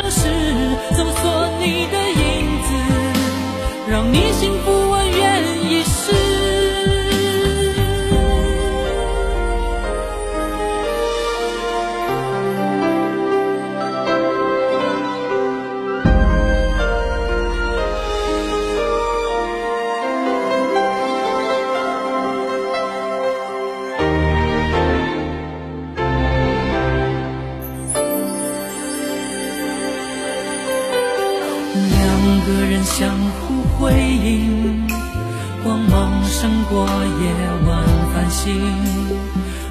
城市，搜索你的影子，让你幸互辉映，光芒胜过夜晚繁星。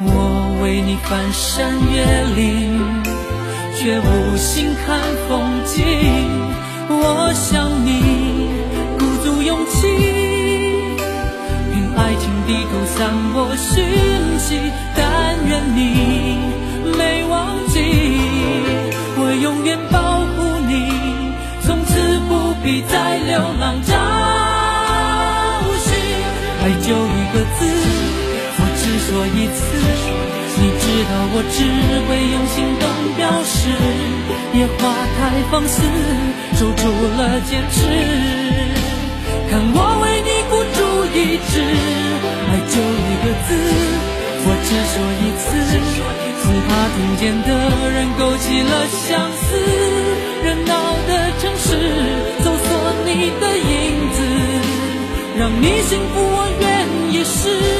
我为你翻山越岭，却无心看风景。我想你鼓足勇气，凭爱情地图散播讯息。但愿你没忘记，我永远保护你。从此不必再流浪次。你知道我只会用行动表示，野花太放肆，守住了坚持。看我为你孤注一掷，爱就一个字，我只说一次。恐怕听见的人勾起了相思，热闹的城市，搜索你的影子，让你幸福，我愿意试。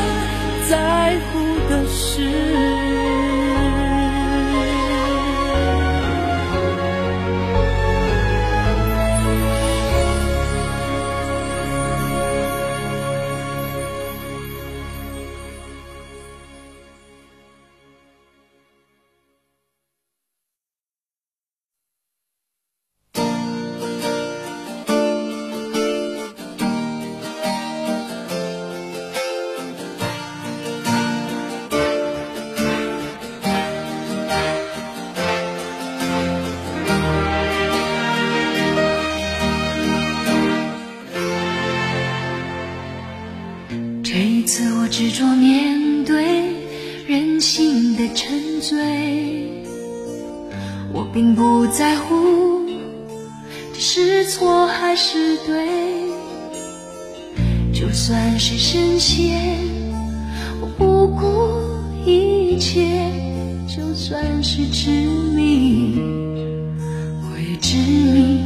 在乎沉醉，我并不在乎这是错还是对，就算是深陷，我不顾一切，就算是执迷，我也执迷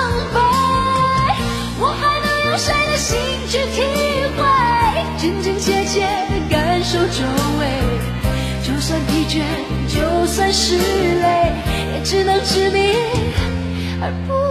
用谁的心去体会，真真切切的感受周围，就算疲倦，就算是累，也只能执迷而不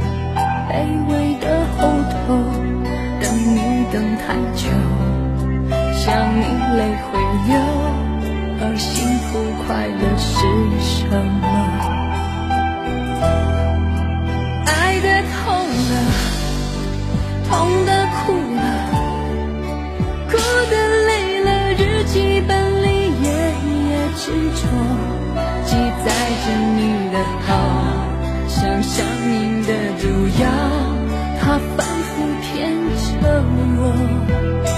卑微的后头等你等太久想你泪会流而幸福快乐是什么？我。